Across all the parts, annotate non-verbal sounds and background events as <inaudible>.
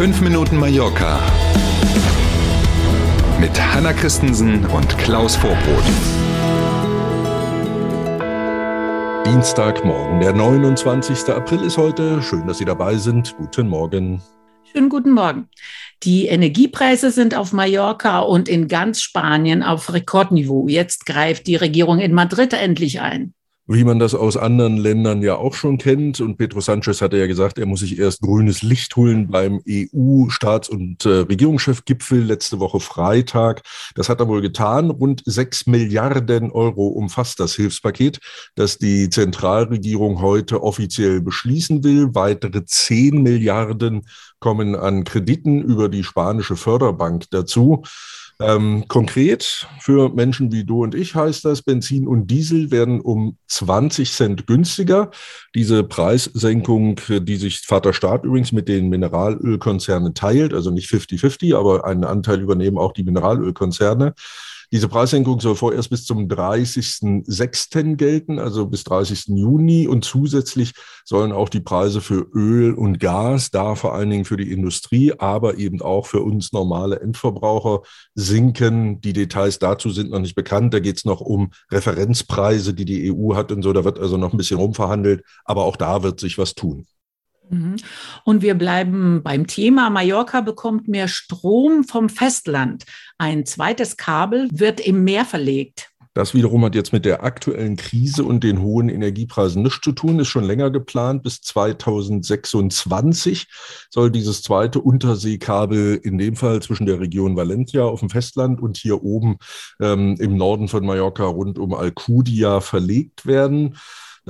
5 Minuten Mallorca mit Hanna Christensen und Klaus Vorbrot. Dienstagmorgen, der 29. April ist heute. Schön, dass Sie dabei sind. Guten Morgen. Schönen guten Morgen. Die Energiepreise sind auf Mallorca und in ganz Spanien auf Rekordniveau. Jetzt greift die Regierung in Madrid endlich ein wie man das aus anderen Ländern ja auch schon kennt. Und Pedro Sanchez hatte ja gesagt, er muss sich erst grünes Licht holen beim EU-Staats- und äh, Regierungschefgipfel letzte Woche Freitag. Das hat er wohl getan. Rund sechs Milliarden Euro umfasst das Hilfspaket, das die Zentralregierung heute offiziell beschließen will. Weitere zehn Milliarden kommen an Krediten über die spanische Förderbank dazu. Ähm, konkret für Menschen wie du und ich heißt das, Benzin und Diesel werden um 20 Cent günstiger. Diese Preissenkung, die sich Vater Staat übrigens mit den Mineralölkonzernen teilt, also nicht 50-50, aber einen Anteil übernehmen auch die Mineralölkonzerne. Diese Preissenkung soll vorerst bis zum 30.06. gelten, also bis 30. Juni. Und zusätzlich sollen auch die Preise für Öl und Gas, da vor allen Dingen für die Industrie, aber eben auch für uns normale Endverbraucher sinken. Die Details dazu sind noch nicht bekannt. Da geht es noch um Referenzpreise, die die EU hat und so. Da wird also noch ein bisschen rumverhandelt. Aber auch da wird sich was tun. Mhm. Und wir bleiben beim Thema. Mallorca bekommt mehr Strom vom Festland. Ein zweites Kabel wird im Meer verlegt. Das wiederum hat jetzt mit der aktuellen Krise und den hohen Energiepreisen nichts zu tun, ist schon länger geplant. Bis 2026 soll dieses zweite Unterseekabel in dem Fall zwischen der Region Valencia auf dem Festland und hier oben ähm, im Norden von Mallorca rund um Alcudia verlegt werden.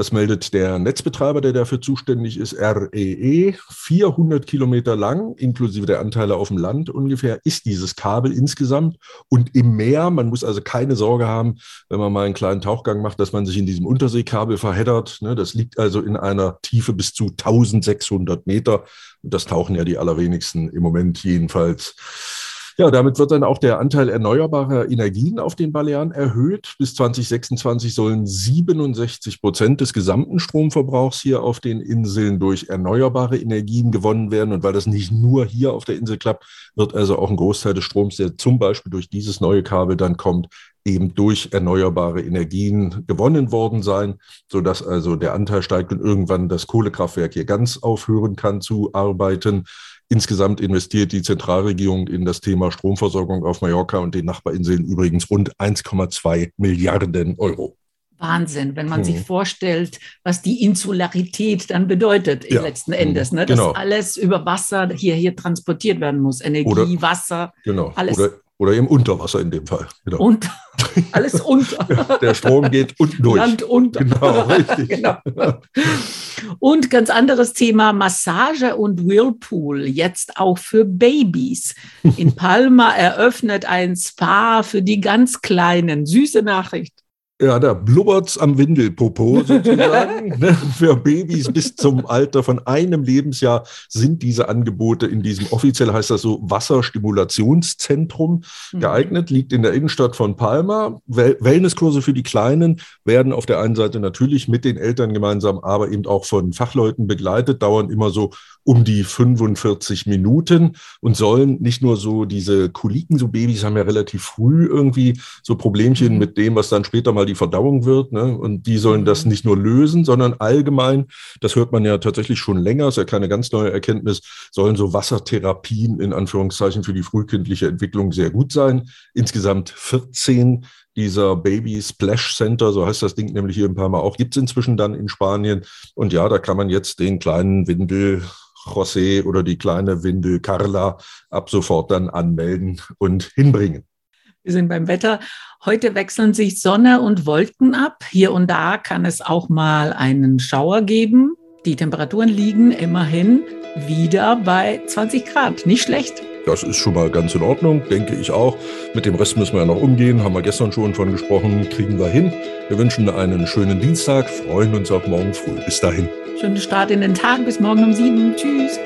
Das meldet der Netzbetreiber, der dafür zuständig ist, REE. 400 e. Kilometer lang, inklusive der Anteile auf dem Land ungefähr, ist dieses Kabel insgesamt. Und im Meer, man muss also keine Sorge haben, wenn man mal einen kleinen Tauchgang macht, dass man sich in diesem Unterseekabel verheddert. Ne, das liegt also in einer Tiefe bis zu 1600 Meter. Und das tauchen ja die allerwenigsten im Moment jedenfalls. Ja, damit wird dann auch der Anteil erneuerbarer Energien auf den Balearen erhöht. Bis 2026 sollen 67 Prozent des gesamten Stromverbrauchs hier auf den Inseln durch erneuerbare Energien gewonnen werden. Und weil das nicht nur hier auf der Insel klappt, wird also auch ein Großteil des Stroms, der zum Beispiel durch dieses neue Kabel dann kommt, eben durch erneuerbare Energien gewonnen worden sein, sodass also der Anteil steigt und irgendwann das Kohlekraftwerk hier ganz aufhören kann zu arbeiten. Insgesamt investiert die Zentralregierung in das Thema Stromversorgung auf Mallorca und den Nachbarinseln übrigens rund 1,2 Milliarden Euro. Wahnsinn, wenn man hm. sich mhm. vorstellt, was die Insularität dann bedeutet ja. letzten Endes, ne? dass genau. alles über Wasser hier, hier transportiert werden muss. Energie, Oder, Wasser, genau. alles. Oder oder eben Unterwasser in dem Fall. Genau. Und <laughs> alles unter. Ja, der Strom geht unten durch. Land unter. Genau, <laughs> richtig. genau. Und ganz anderes Thema, Massage und Whirlpool, jetzt auch für Babys. In Palma eröffnet ein Spa für die ganz Kleinen. Süße Nachricht. Ja, da blubbert's am Windelpopo sozusagen. <laughs> Ne? Für Babys bis zum Alter von einem Lebensjahr sind diese Angebote in diesem, offiziell heißt das so, Wasserstimulationszentrum mhm. geeignet, liegt in der Innenstadt von Palma. Wellnesskurse für die Kleinen werden auf der einen Seite natürlich mit den Eltern gemeinsam, aber eben auch von Fachleuten begleitet, dauern immer so um die 45 Minuten und sollen nicht nur so diese Koliken, so Babys haben ja relativ früh irgendwie so Problemchen mhm. mit dem, was dann später mal die Verdauung wird. Ne? Und die sollen das mhm. nicht nur lösen, sondern allgemein, das hört man ja tatsächlich schon länger, ist ja keine ganz neue Erkenntnis, sollen so Wassertherapien in Anführungszeichen für die frühkindliche Entwicklung sehr gut sein. Insgesamt 14 dieser Baby Splash Center, so heißt das Ding nämlich hier in Palma auch, gibt es inzwischen dann in Spanien. Und ja, da kann man jetzt den kleinen Windel José oder die kleine Windel Carla ab sofort dann anmelden und hinbringen. Wir sind beim Wetter. Heute wechseln sich Sonne und Wolken ab. Hier und da kann es auch mal einen Schauer geben. Die Temperaturen liegen immerhin wieder bei 20 Grad. Nicht schlecht. Das ist schon mal ganz in Ordnung, denke ich auch. Mit dem Rest müssen wir ja noch umgehen, haben wir gestern schon von gesprochen, kriegen wir hin. Wir wünschen einen schönen Dienstag, freuen uns auf morgen früh. Bis dahin. Schönen Start in den Tag, bis morgen um sieben. Tschüss.